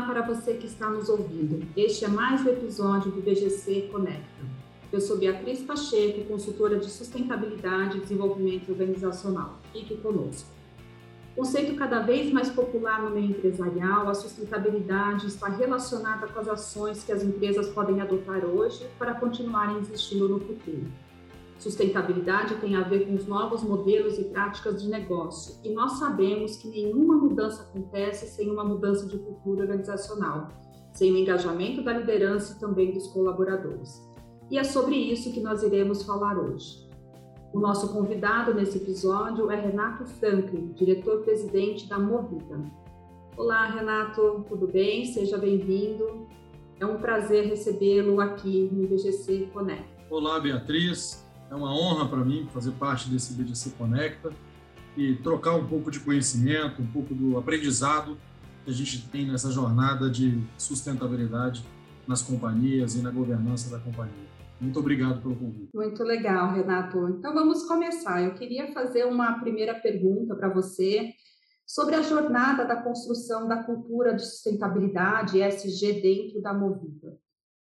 Olá para você que está nos ouvindo. Este é mais um episódio do BGC Conecta. Eu sou Beatriz Pacheco, consultora de sustentabilidade e desenvolvimento organizacional. Fique conosco. Conceito cada vez mais popular no meio empresarial, a sustentabilidade está relacionada com as ações que as empresas podem adotar hoje para continuarem existindo no futuro. Sustentabilidade tem a ver com os novos modelos e práticas de negócio, e nós sabemos que nenhuma mudança acontece sem uma mudança de cultura organizacional, sem o engajamento da liderança e também dos colaboradores. E é sobre isso que nós iremos falar hoje. O nosso convidado nesse episódio é Renato Franklin, diretor-presidente da Movida. Olá, Renato, tudo bem? Seja bem-vindo. É um prazer recebê-lo aqui no IBGC Connect. Olá, Beatriz. É uma honra para mim fazer parte desse BDC Conecta e trocar um pouco de conhecimento, um pouco do aprendizado que a gente tem nessa jornada de sustentabilidade nas companhias e na governança da companhia. Muito obrigado pelo convite. Muito legal, Renato. Então vamos começar. Eu queria fazer uma primeira pergunta para você sobre a jornada da construção da cultura de sustentabilidade ESG dentro da Movida.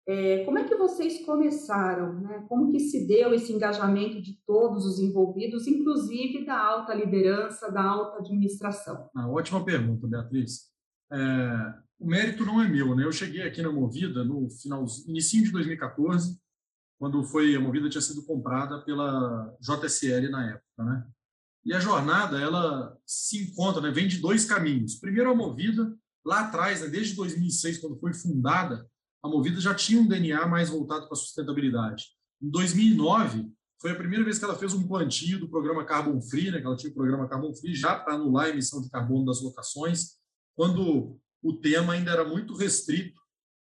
É, como é que vocês começaram? Né? Como que se deu esse engajamento de todos os envolvidos, inclusive da alta liderança, da alta administração? Ah, ótima pergunta, Beatriz. É, o mérito não é meu, né? Eu cheguei aqui na Movida no final, início de 2014, quando foi a Movida tinha sido comprada pela JSL na época, né? E a jornada ela se encontra, né? Vem de dois caminhos. Primeiro a Movida lá atrás, né? desde 2006, quando foi fundada, a Movida já tinha um DNA mais voltado para a sustentabilidade. Em 2009, foi a primeira vez que ela fez um plantio do programa Carbon Free, né, que ela tinha o programa Carbon Free já para anular a emissão de carbono das locações, quando o tema ainda era muito restrito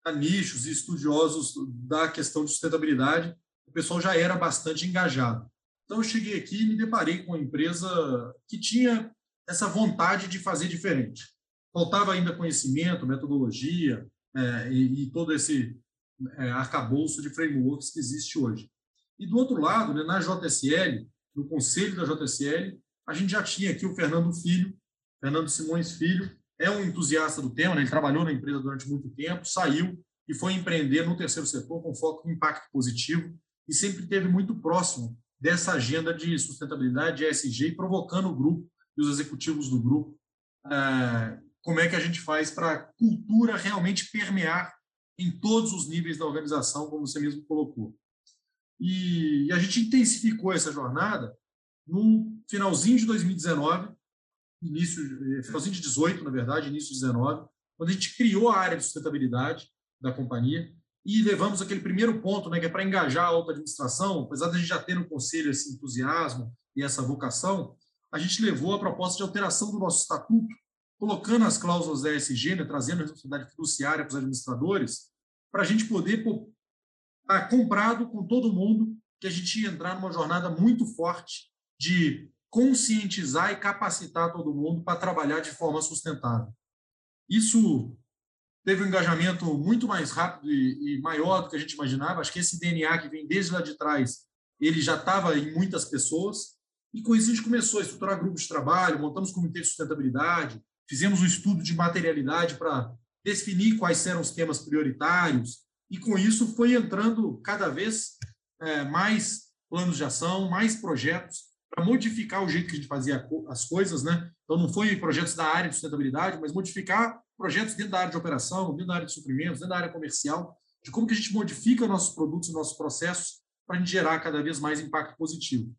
a nichos e estudiosos da questão de sustentabilidade, o pessoal já era bastante engajado. Então, eu cheguei aqui e me deparei com uma empresa que tinha essa vontade de fazer diferente. Faltava ainda conhecimento, metodologia, é, e, e, todo esse é, arcabouço de frameworks que existe hoje. E do outro lado, né, na JSL, no conselho da JSL, a gente já tinha aqui o Fernando Filho, Fernando Simões Filho, é um entusiasta do tema, né, ele trabalhou na empresa durante muito tempo, saiu e foi empreender no terceiro setor com foco em impacto positivo e sempre esteve muito próximo dessa agenda de sustentabilidade, de ESG, provocando o grupo e os executivos do grupo é, como é que a gente faz para a cultura realmente permear em todos os níveis da organização, como você mesmo colocou. E, e a gente intensificou essa jornada no finalzinho de 2019, início, eh, finalzinho de 18, na verdade, início de 19, quando a gente criou a área de sustentabilidade da companhia e levamos aquele primeiro ponto, né, que é para engajar a alta administração, apesar de a gente já ter no conselho esse entusiasmo e essa vocação, a gente levou a proposta de alteração do nosso estatuto colocando as cláusulas da ESG, né, trazendo a responsabilidade fiduciária para os administradores, para a gente poder estar tá comprado com todo mundo que a gente ia entrar numa jornada muito forte de conscientizar e capacitar todo mundo para trabalhar de forma sustentável. Isso teve um engajamento muito mais rápido e, e, maior do que a gente imaginava. Acho que esse DNA que vem desde lá de trás, ele já estava em muitas pessoas. E com isso a gente começou a estruturar grupos de trabalho, montamos comitê de sustentabilidade, fizemos um estudo de materialidade para definir quais eram os temas prioritários, e com isso foi entrando cada vez é, mais planos de ação, mais projetos para modificar o jeito que a gente fazia as coisas, né? Então não foi projetos da área de sustentabilidade, mas modificar projetos dentro da área de operação, dentro da área de suprimentos, dentro da área comercial, de como que a gente modifica nossos produtos nossos processos para a gente gerar cada vez mais impacto positivo.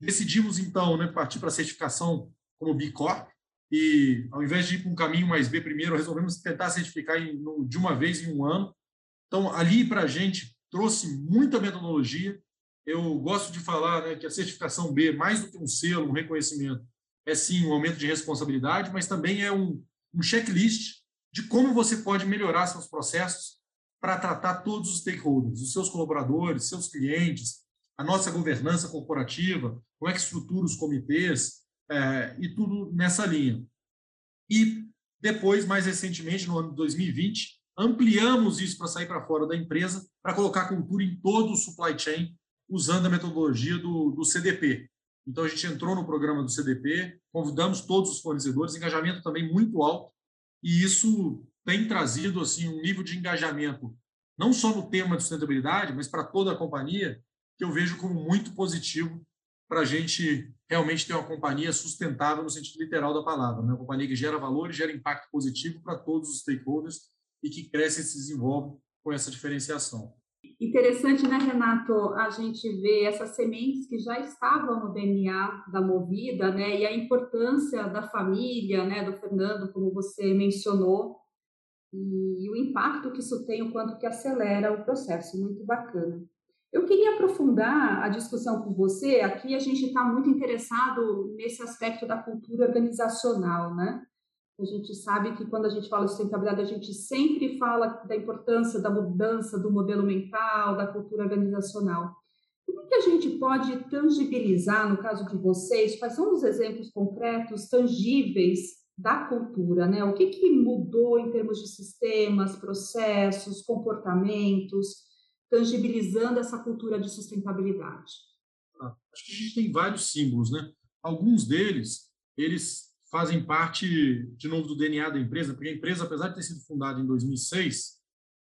Decidimos então, né, partir para a certificação como B Corp, e ao invés de ir para um caminho mais B primeiro, resolvemos tentar certificar em, no, de uma vez em um ano. Então, ali para a gente trouxe muita metodologia. Eu gosto de falar né, que a certificação B, mais do que um selo, um reconhecimento, é sim um aumento de responsabilidade, mas também é um, um checklist de como você pode melhorar seus processos para tratar todos os stakeholders, os seus colaboradores, seus clientes, a nossa governança corporativa, como é que estrutura os comitês, é, e tudo nessa linha. E depois, mais recentemente, no ano de 2020, ampliamos isso para sair para fora da empresa, para colocar cultura em todo o supply chain, usando a metodologia do, do CDP. Então, a gente entrou no programa do CDP, convidamos todos os fornecedores, engajamento também muito alto, e isso tem trazido assim um nível de engajamento, não só no tema de sustentabilidade, mas para toda a companhia, que eu vejo como muito positivo para a gente realmente ter uma companhia sustentável no sentido literal da palavra, né? uma companhia que gera valor e gera impacto positivo para todos os stakeholders e que cresce e se desenvolve com essa diferenciação. Interessante, né, Renato, a gente vê essas sementes que já estavam no DNA da Movida, né, e a importância da família, né, do Fernando, como você mencionou, e o impacto que isso tem, o quanto que acelera o processo, muito bacana. Eu queria aprofundar a discussão com você. Aqui a gente está muito interessado nesse aspecto da cultura organizacional, né? A gente sabe que quando a gente fala de sustentabilidade, a gente sempre fala da importância da mudança do modelo mental, da cultura organizacional. Como que a gente pode tangibilizar, no caso de vocês, quais são os exemplos concretos, tangíveis da cultura, né? O que, que mudou em termos de sistemas, processos, comportamentos, tangibilizando essa cultura de sustentabilidade? Ah, acho que a gente tem vários símbolos, né? Alguns deles, eles fazem parte, de novo, do DNA da empresa, porque a empresa, apesar de ter sido fundada em 2006,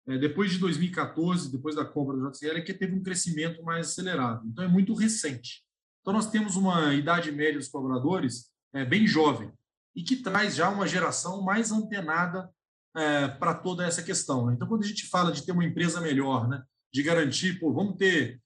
é, depois de 2014, depois da compra do JCL, é que teve um crescimento mais acelerado. Então, é muito recente. Então, nós temos uma idade média dos colaboradores é, bem jovem e que traz já uma geração mais antenada é, para toda essa questão. Né? Então, quando a gente fala de ter uma empresa melhor, né, de garantir, pô, vamos ter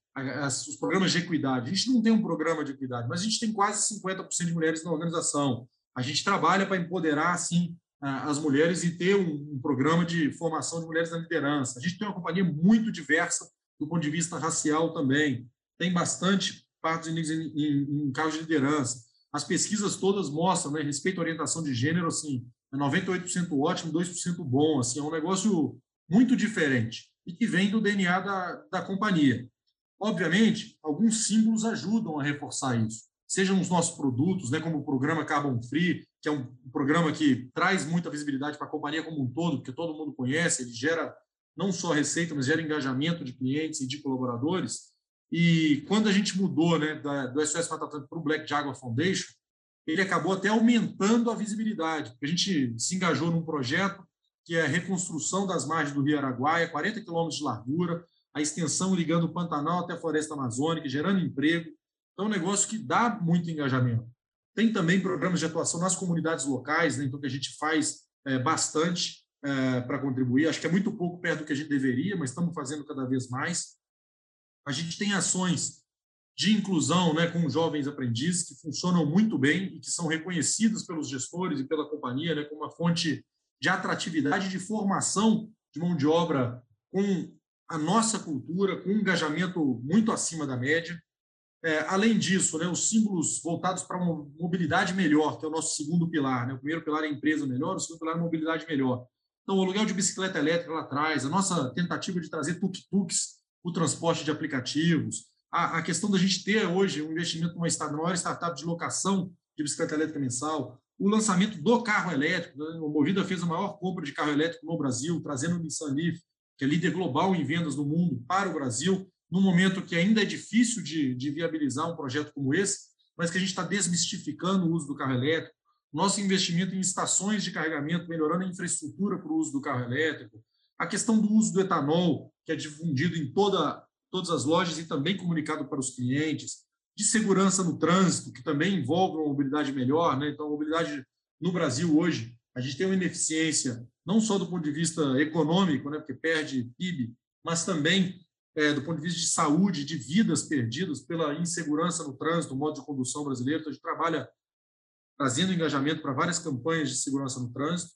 os programas de equidade. A gente não tem um programa de equidade, mas a gente tem quase 50% de mulheres na organização. A gente trabalha para empoderar, assim, as mulheres e ter um, programa de formação de mulheres na liderança. A gente tem uma companhia muito diversa do ponto de vista racial também. Tem bastante partes em, em, em cargos de liderança. As pesquisas todas mostram, né, respeito à orientação de gênero, assim, é 98% ótimo, 2% bom. Assim, é um negócio muito diferente e que vem do DNA da, da companhia. Obviamente, alguns símbolos ajudam a reforçar isso sejam os nossos produtos, né, como o programa Carbon Free, que é um programa que traz muita visibilidade para a companhia como um todo, porque todo mundo conhece, ele gera não só receita, mas gera engajamento de clientes e de colaboradores. E quando a gente mudou né, da, do SOS Mata para o Black Jaguar Foundation, ele acabou até aumentando a visibilidade, porque a gente se engajou num projeto que é a reconstrução das margens do Rio Araguaia, 40 quilômetros de largura, a extensão ligando o Pantanal até a Floresta Amazônica, gerando emprego, então, é um negócio que dá muito engajamento. Tem também programas de atuação nas comunidades locais, né? então que a gente faz é, bastante é, para contribuir. Acho que é muito pouco perto do que a gente deveria, mas estamos fazendo cada vez mais. A gente tem ações de inclusão né, com jovens aprendizes que funcionam muito bem e que são reconhecidas pelos gestores e pela companhia né, como uma fonte de atratividade de formação de mão de obra com a nossa cultura, com um engajamento muito acima da média. É, além disso, né, os símbolos voltados para uma mobilidade melhor, que é o nosso segundo pilar. Né? O primeiro pilar é empresa melhor, o segundo pilar é mobilidade melhor. Então, o aluguel de bicicleta elétrica lá atrás, a nossa tentativa de trazer tuk-tuks, o transporte de aplicativos, a, a, questão da gente ter hoje um investimento numa maior startup de locação de bicicleta elétrica mensal, o lançamento do carro elétrico. Né? A Movida fez a maior compra de carro elétrico no Brasil, trazendo o Nissan Leaf, que é líder global em vendas no mundo, para o Brasil num momento que ainda é difícil de, de viabilizar um projeto como esse, mas que a gente está desmistificando o uso do carro elétrico, nosso investimento em estações de carregamento, melhorando a infraestrutura para o uso do carro elétrico, a questão do uso do etanol, que é difundido em toda, todas as lojas e também comunicado para os clientes, de segurança no trânsito, que também envolve uma mobilidade melhor. Né? Então, a mobilidade no Brasil hoje, a gente tem uma ineficiência, não só do ponto de vista econômico, né? porque perde PIB, mas também é, do ponto de vista de saúde, de vidas perdidas pela insegurança no trânsito, modo de condução brasileiro. Então, a gente trabalha trazendo engajamento para várias campanhas de segurança no trânsito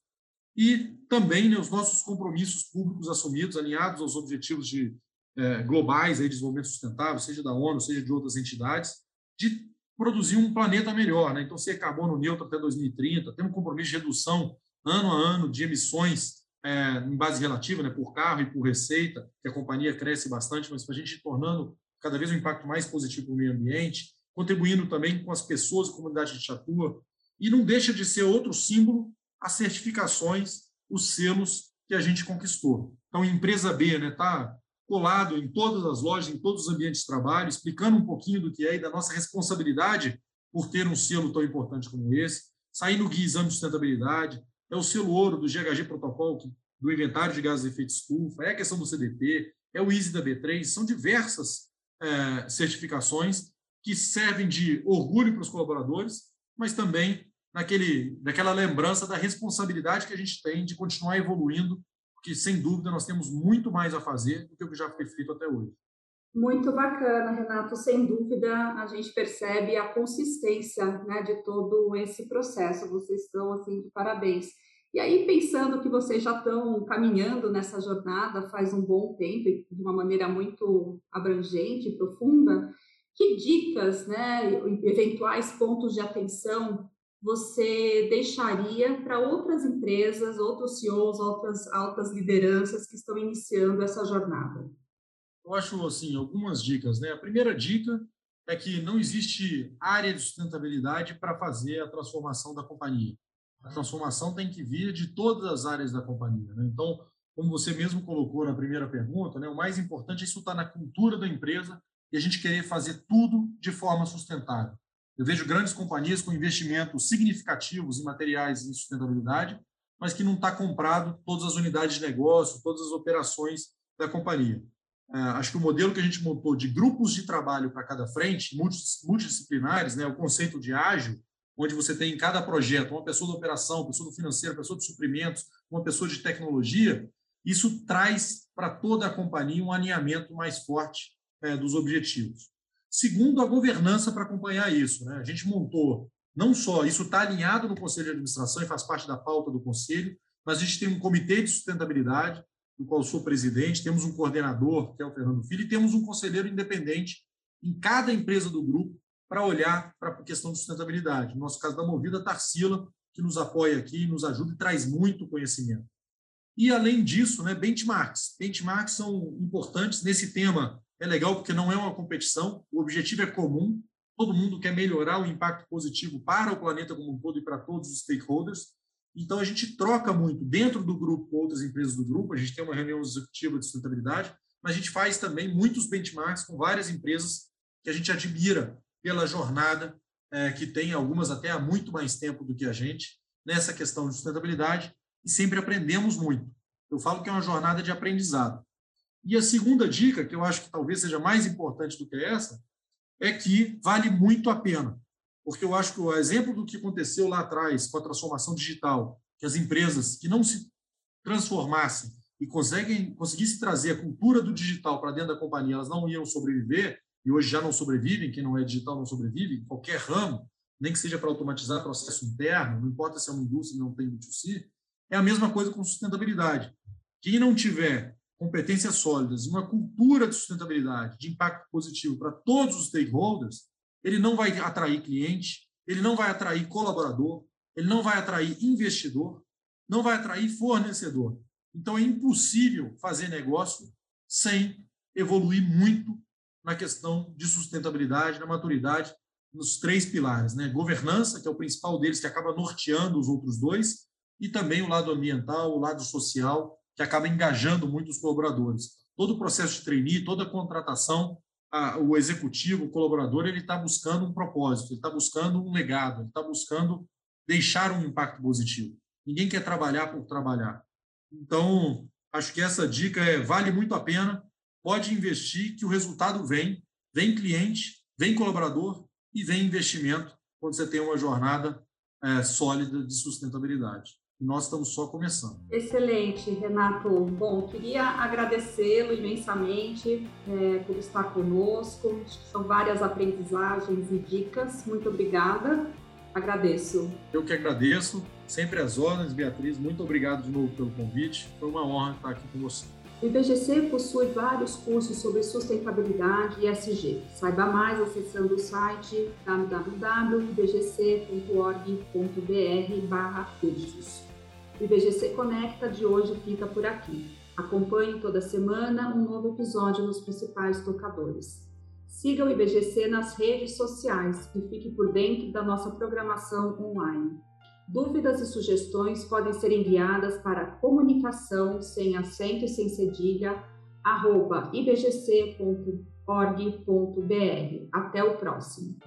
e também né, os nossos compromissos públicos assumidos, alinhados aos objetivos de, é, globais aí, de desenvolvimento sustentável, seja da ONU, seja de outras entidades, de produzir um planeta melhor. Né? Então, ser carbono neutro até 2030, ter um compromisso de redução ano a ano de emissões é, em base relativa, né, por carro e por receita, que a companhia cresce bastante, mas para a gente ir tornando cada vez um impacto mais positivo no meio ambiente, contribuindo também com as pessoas da comunidade de atua, e não deixa de ser outro símbolo as certificações, os selos que a gente conquistou. Então, empresa B está né, tá colado em todas as lojas, em todos os ambientes de trabalho, explicando um pouquinho do que é e da nossa responsabilidade por ter um selo tão importante como esse, sair no guia exame de sustentabilidade, é o selo ouro do GHG Protocolo, do inventário de gases de efeito estufa, é a questão do CDP, é o ISE da B3, são diversas é, certificações que servem de orgulho para os colaboradores, mas também naquele, naquela lembrança da responsabilidade que a gente tem de continuar evoluindo, porque, sem dúvida, nós temos muito mais a fazer do que o que já foi feito até hoje. Muito bacana, Renato. Sem dúvida, a gente percebe a consistência né, de todo esse processo. Vocês estão assim de parabéns. E aí, pensando que vocês já estão caminhando nessa jornada faz um bom tempo, de uma maneira muito abrangente e profunda, que dicas, né, eventuais pontos de atenção você deixaria para outras empresas, outros CEOs, outras altas lideranças que estão iniciando essa jornada? Eu acho assim algumas dicas, né? A primeira dica é que não existe área de sustentabilidade para fazer a transformação da companhia. A transformação tem que vir de todas as áreas da companhia. Né? Então, como você mesmo colocou na primeira pergunta, né, o mais importante é isso estar tá na cultura da empresa e a gente querer fazer tudo de forma sustentável. Eu vejo grandes companhias com investimentos significativos em materiais em sustentabilidade, mas que não está comprado todas as unidades de negócio, todas as operações da companhia. É, acho que o modelo que a gente montou de grupos de trabalho para cada frente, multidisciplinares, né, o conceito de ágil, onde você tem em cada projeto uma pessoa da operação, uma pessoa do financeiro, uma pessoa de suprimentos, uma pessoa de tecnologia, isso traz para toda a companhia um alinhamento mais forte é, dos objetivos. Segundo, a governança para acompanhar isso. Né? A gente montou, não só, isso está alinhado no Conselho de Administração e faz parte da pauta do Conselho, mas a gente tem um comitê de sustentabilidade, do qual sou presidente, temos um coordenador, que é o Fernando Filho, e temos um conselheiro independente em cada empresa do grupo para olhar para a questão de sustentabilidade. No nosso caso da Movida, Tarsila, que nos apoia aqui, nos ajuda e traz muito conhecimento. E, além disso, né, benchmarks. Benchmarks são importantes nesse tema é legal porque não é uma competição, o objetivo é comum, todo mundo quer melhorar o impacto positivo para o planeta como um todo e para todos os stakeholders. Então a gente troca muito dentro do grupo com outras empresas do grupo, a gente tem uma reunião executiva de sustentabilidade, mas a gente faz também muitos benchmarks com várias empresas que a gente admira pela jornada é, que tem, algumas até há muito mais tempo do que a gente, nessa questão de sustentabilidade, e sempre aprendemos muito. Eu falo que é uma jornada de aprendizado. E a segunda dica, que eu acho que talvez seja mais importante do que essa, é que vale muito a pena. Porque eu acho que o exemplo do que aconteceu lá atrás com a transformação digital, que as empresas que não se transformassem e conseguem, conseguissem trazer a cultura do digital para dentro da companhia, elas não iam sobreviver, e hoje já não sobrevivem, quem não é digital não sobrevive, qualquer ramo, nem que seja para automatizar processo interno, não importa se é uma indústria não tem B2C, é a mesma coisa com sustentabilidade. Quem não tiver competências sólidas, uma cultura de sustentabilidade, de impacto positivo para todos os stakeholders, ele não vai atrair cliente, ele não vai atrair colaborador, ele não vai atrair investidor, não vai atrair fornecedor. Então é impossível fazer negócio sem evoluir muito na questão de sustentabilidade, na maturidade, nos três pilares, né? Governança, que é o principal deles, que acaba norteando os outros dois, e também o lado ambiental, o lado social, que acaba engajando muito os colaboradores. Todo o processo de trainee, toda a contratação, a, o executivo, o colaborador, ele está buscando um propósito, ele está buscando um legado, ele está buscando deixar um impacto positivo. Ninguém quer trabalhar por trabalhar. Então, acho que essa dica é, vale muito a pena, pode investir que o resultado vem, vem cliente, vem colaborador e vem investimento quando você tem uma jornada é, sólida de sustentabilidade nós estamos só começando. Excelente, Renato. Bom, queria agradecê-lo imensamente é, por estar conosco. São várias aprendizagens e dicas. Muito obrigada. Agradeço. Eu que agradeço. Sempre às ordens, Beatriz. Muito obrigado de novo pelo convite. Foi uma honra estar aqui com você. O IBGC possui vários cursos sobre sustentabilidade e SG. Saiba mais acessando o site www.ibgc.org.br/cursos. O IBGC Conecta de hoje fica por aqui. Acompanhe toda semana um novo episódio nos principais tocadores. Siga o IBGC nas redes sociais e fique por dentro da nossa programação online. Dúvidas e sugestões podem ser enviadas para comunicação sem acento e sem cedilha, arroba ibgc.org.br. Até o próximo.